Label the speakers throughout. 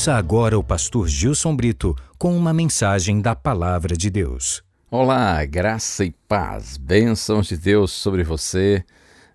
Speaker 1: Ouça agora o pastor Gilson Brito com uma mensagem da Palavra de Deus.
Speaker 2: Olá, graça e paz, bênçãos de Deus sobre você,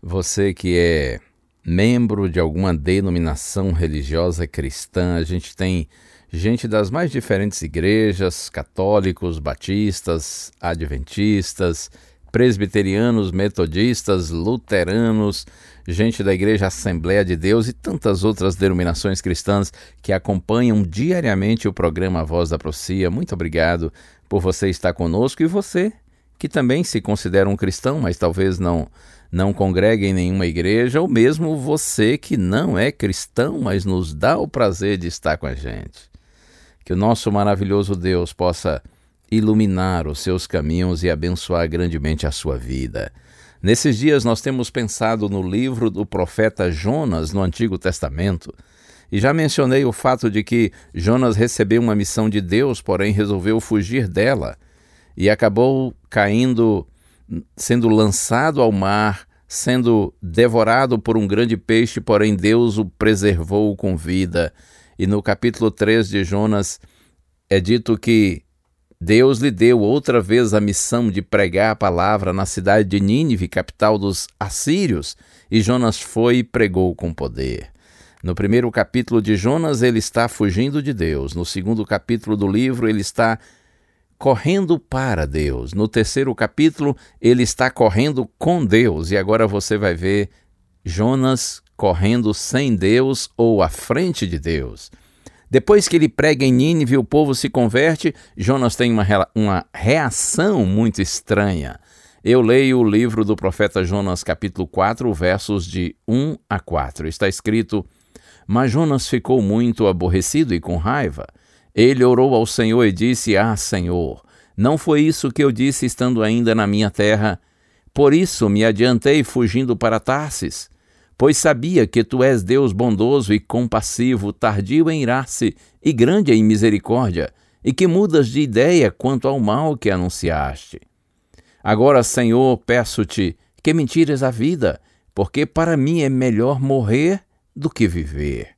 Speaker 2: você que é membro de alguma denominação religiosa cristã. A gente tem gente das mais diferentes igrejas, católicos, batistas, adventistas, presbiterianos, metodistas, luteranos, gente da Igreja Assembleia de Deus e tantas outras denominações cristãs que acompanham diariamente o programa Voz da Profecia. Muito obrigado por você estar conosco e você que também se considera um cristão, mas talvez não não congregue em nenhuma igreja, ou mesmo você que não é cristão, mas nos dá o prazer de estar com a gente. Que o nosso maravilhoso Deus possa iluminar os seus caminhos e abençoar grandemente a sua vida. Nesses dias nós temos pensado no livro do profeta Jonas no Antigo Testamento. E já mencionei o fato de que Jonas recebeu uma missão de Deus, porém resolveu fugir dela e acabou caindo, sendo lançado ao mar, sendo devorado por um grande peixe, porém Deus o preservou com vida. E no capítulo 3 de Jonas é dito que Deus lhe deu outra vez a missão de pregar a palavra na cidade de Nínive, capital dos assírios, e Jonas foi e pregou com poder. No primeiro capítulo de Jonas, ele está fugindo de Deus. No segundo capítulo do livro, ele está correndo para Deus. No terceiro capítulo, ele está correndo com Deus. E agora você vai ver Jonas correndo sem Deus ou à frente de Deus. Depois que ele prega em Nínive, o povo se converte, Jonas tem uma, uma reação muito estranha. Eu leio o livro do profeta Jonas, capítulo 4, versos de 1 a 4. Está escrito: Mas Jonas ficou muito aborrecido e com raiva. Ele orou ao Senhor e disse: Ah, Senhor, não foi isso que eu disse estando ainda na minha terra. Por isso me adiantei fugindo para Tarsis pois sabia que tu és Deus bondoso e compassivo, tardio em irar-se e grande em misericórdia, e que mudas de ideia quanto ao mal que anunciaste. Agora, Senhor, peço-te que me tires a vida, porque para mim é melhor morrer do que viver.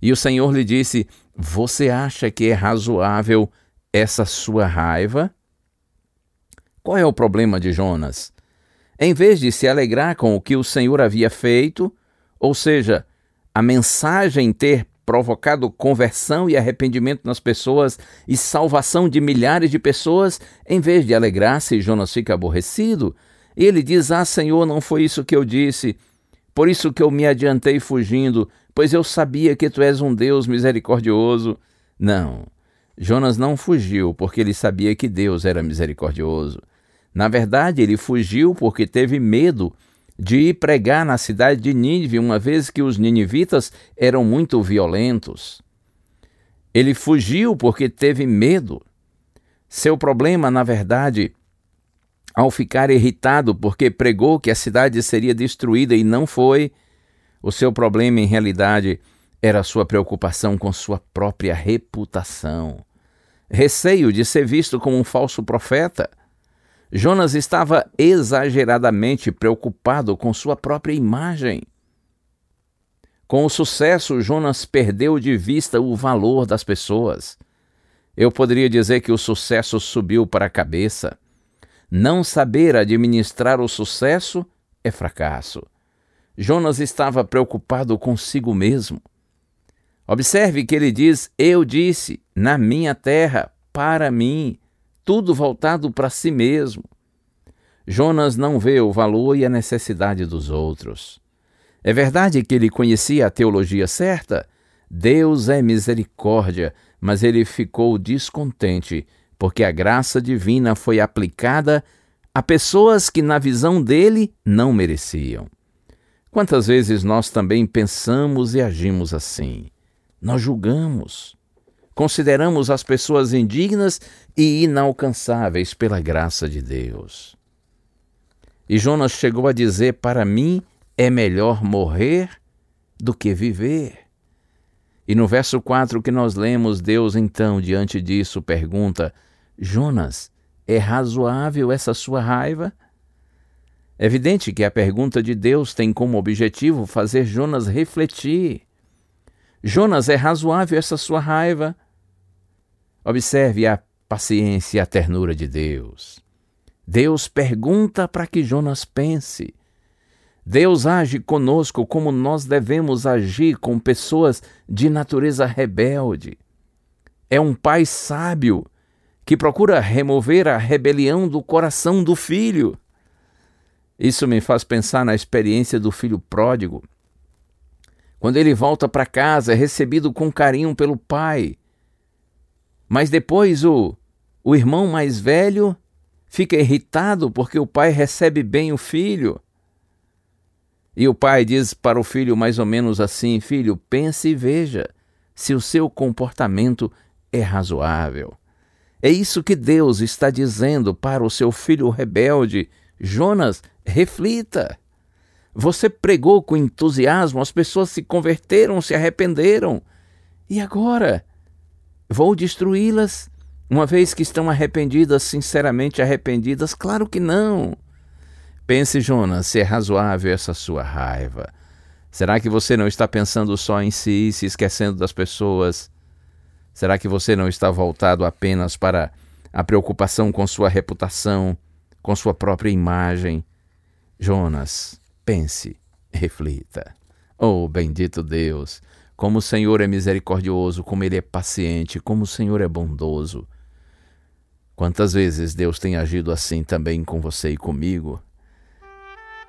Speaker 2: E o Senhor lhe disse: Você acha que é razoável essa sua raiva? Qual é o problema de Jonas? Em vez de se alegrar com o que o Senhor havia feito, ou seja, a mensagem ter provocado conversão e arrependimento nas pessoas e salvação de milhares de pessoas, em vez de alegrar-se, Jonas fica aborrecido. E ele diz: Ah, Senhor, não foi isso que eu disse. Por isso que eu me adiantei fugindo, pois eu sabia que tu és um Deus misericordioso. Não, Jonas não fugiu porque ele sabia que Deus era misericordioso. Na verdade, ele fugiu porque teve medo de ir pregar na cidade de Nínive, uma vez que os ninivitas eram muito violentos. Ele fugiu porque teve medo. Seu problema, na verdade, ao ficar irritado porque pregou que a cidade seria destruída e não foi, o seu problema, em realidade, era sua preocupação com sua própria reputação. Receio de ser visto como um falso profeta Jonas estava exageradamente preocupado com sua própria imagem. Com o sucesso, Jonas perdeu de vista o valor das pessoas. Eu poderia dizer que o sucesso subiu para a cabeça. Não saber administrar o sucesso é fracasso. Jonas estava preocupado consigo mesmo. Observe que ele diz: Eu disse, na minha terra, para mim tudo voltado para si mesmo. Jonas não vê o valor e a necessidade dos outros. É verdade que ele conhecia a teologia certa? Deus é misericórdia, mas ele ficou descontente porque a graça divina foi aplicada a pessoas que, na visão dele, não mereciam. Quantas vezes nós também pensamos e agimos assim? Nós julgamos, consideramos as pessoas indignas e inalcançáveis pela graça de Deus. E Jonas chegou a dizer: Para mim é melhor morrer do que viver. E no verso 4 que nós lemos, Deus então, diante disso, pergunta: Jonas, é razoável essa sua raiva? É evidente que a pergunta de Deus tem como objetivo fazer Jonas refletir. Jonas, é razoável essa sua raiva? Observe a paciência e a ternura de Deus. Deus pergunta para que Jonas pense. Deus age conosco como nós devemos agir com pessoas de natureza rebelde. É um pai sábio que procura remover a rebelião do coração do filho. Isso me faz pensar na experiência do filho pródigo. Quando ele volta para casa, é recebido com carinho pelo pai. Mas depois o, o irmão mais velho fica irritado porque o pai recebe bem o filho. E o pai diz para o filho mais ou menos assim: Filho, pense e veja se o seu comportamento é razoável. É isso que Deus está dizendo para o seu filho rebelde Jonas, reflita. Você pregou com entusiasmo, as pessoas se converteram, se arrependeram. E agora? Vou destruí-las, uma vez que estão arrependidas, sinceramente arrependidas? Claro que não. Pense, Jonas, se é razoável essa sua raiva. Será que você não está pensando só em si, se esquecendo das pessoas? Será que você não está voltado apenas para a preocupação com sua reputação? com sua própria imagem. Jonas, pense, reflita. Oh, bendito Deus! Como o Senhor é misericordioso, como Ele é paciente, como o Senhor é bondoso. Quantas vezes Deus tem agido assim também com você e comigo?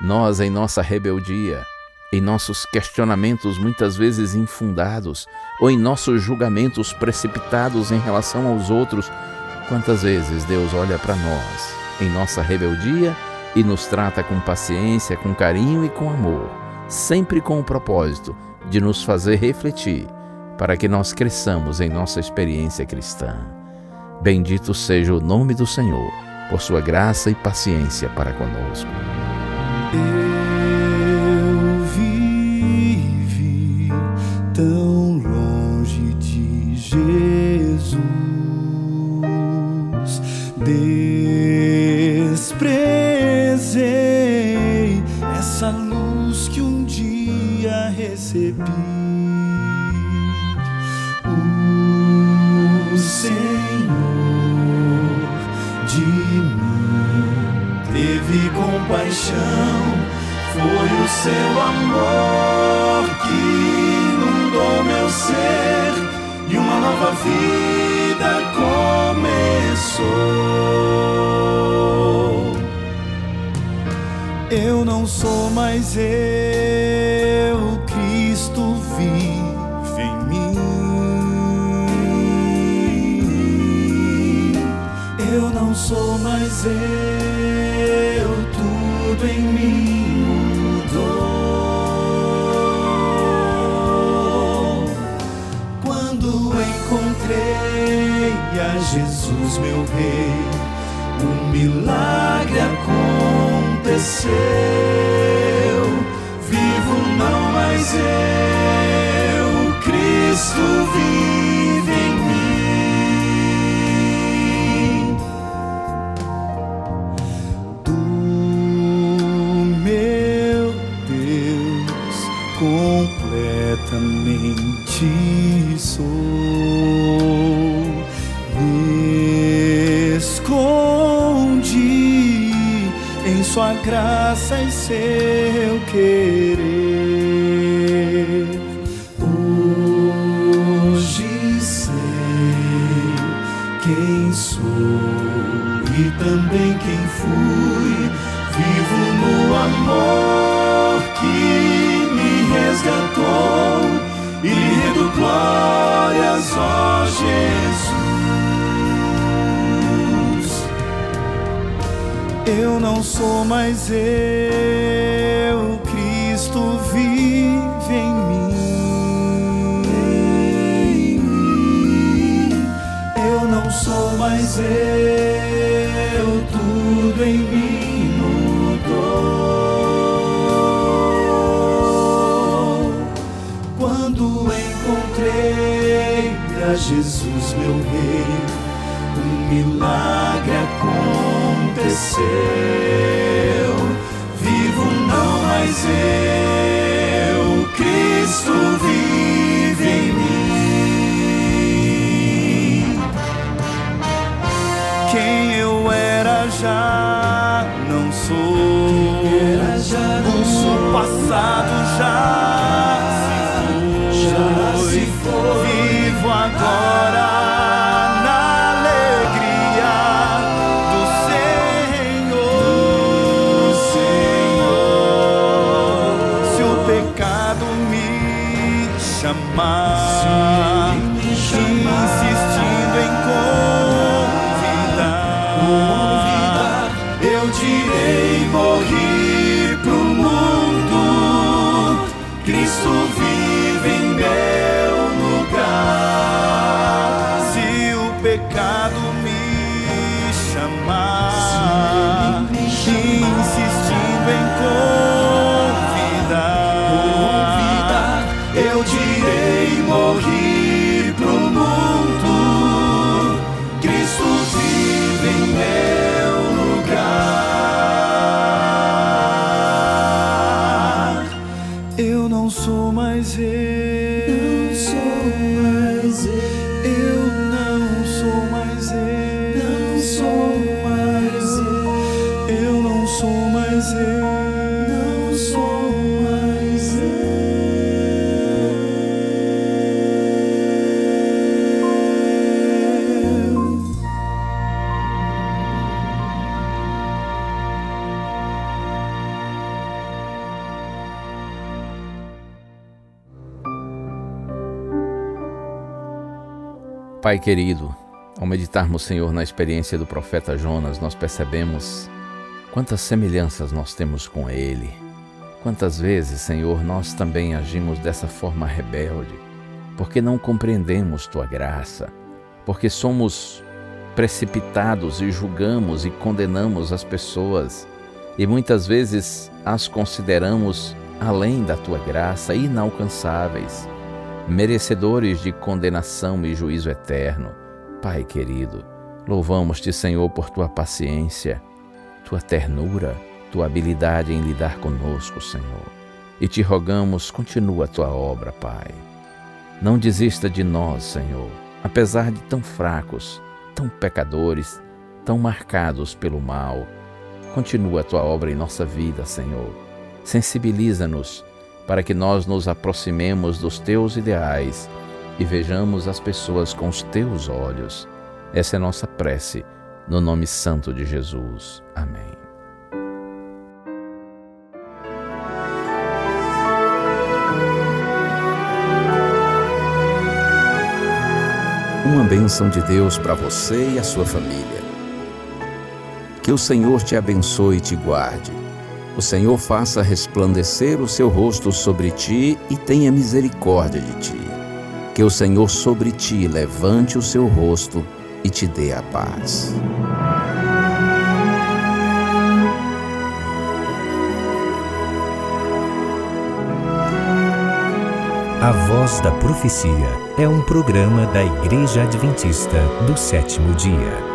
Speaker 2: Nós, em nossa rebeldia, em nossos questionamentos muitas vezes infundados, ou em nossos julgamentos precipitados em relação aos outros, quantas vezes Deus olha para nós em nossa rebeldia e nos trata com paciência, com carinho e com amor, sempre com o propósito de nos fazer refletir para que nós cresçamos em nossa experiência cristã. Bendito seja o nome do Senhor, por sua graça e paciência para conosco.
Speaker 3: Recebi. O Senhor de mim teve compaixão, foi o seu amor que inundou meu ser e uma nova vida começou. Eu não sou mais eu, vive em mim. Eu não sou mais eu, tudo em mim mudou. Quando encontrei a Jesus, meu Rei, um milagre aconteceu. Vivo não mais eu, Cristo vive em mim. Do meu Deus completamente sou. Escondi em Sua graça e seu querer. Também quem fui. Vivo no amor que me resgatou e lhe rendo glórias, ó Jesus. Eu não sou mais eu, Cristo vive em mim. Eu não sou mais eu, tudo em mim mudou. Quando encontrei a Jesus, meu rei, um milagre aconteceu. Vivo não mais eu, passado Não sou mais eu.
Speaker 2: Pai querido, ao meditarmos, Senhor, na experiência do profeta Jonas, nós percebemos quantas semelhanças nós temos com ele. Quantas vezes, Senhor, nós também agimos dessa forma rebelde, porque não compreendemos tua graça, porque somos precipitados e julgamos e condenamos as pessoas e muitas vezes as consideramos além da tua graça, inalcançáveis merecedores de condenação e juízo eterno. Pai querido, louvamos-te, Senhor, por tua paciência, tua ternura, tua habilidade em lidar conosco, Senhor. E te rogamos, continua a tua obra, Pai. Não desista de nós, Senhor, apesar de tão fracos, tão pecadores, tão marcados pelo mal. Continua a tua obra em nossa vida, Senhor. Sensibiliza-nos para que nós nos aproximemos dos teus ideais e vejamos as pessoas com os teus olhos. Essa é nossa prece, no nome santo de Jesus. Amém. Uma bênção de Deus para você e a sua família. Que o Senhor te abençoe e te guarde. O Senhor faça resplandecer o seu rosto sobre ti e tenha misericórdia de ti. Que o Senhor sobre ti levante o seu rosto e te dê a paz.
Speaker 1: A Voz da Profecia é um programa da Igreja Adventista do sétimo dia.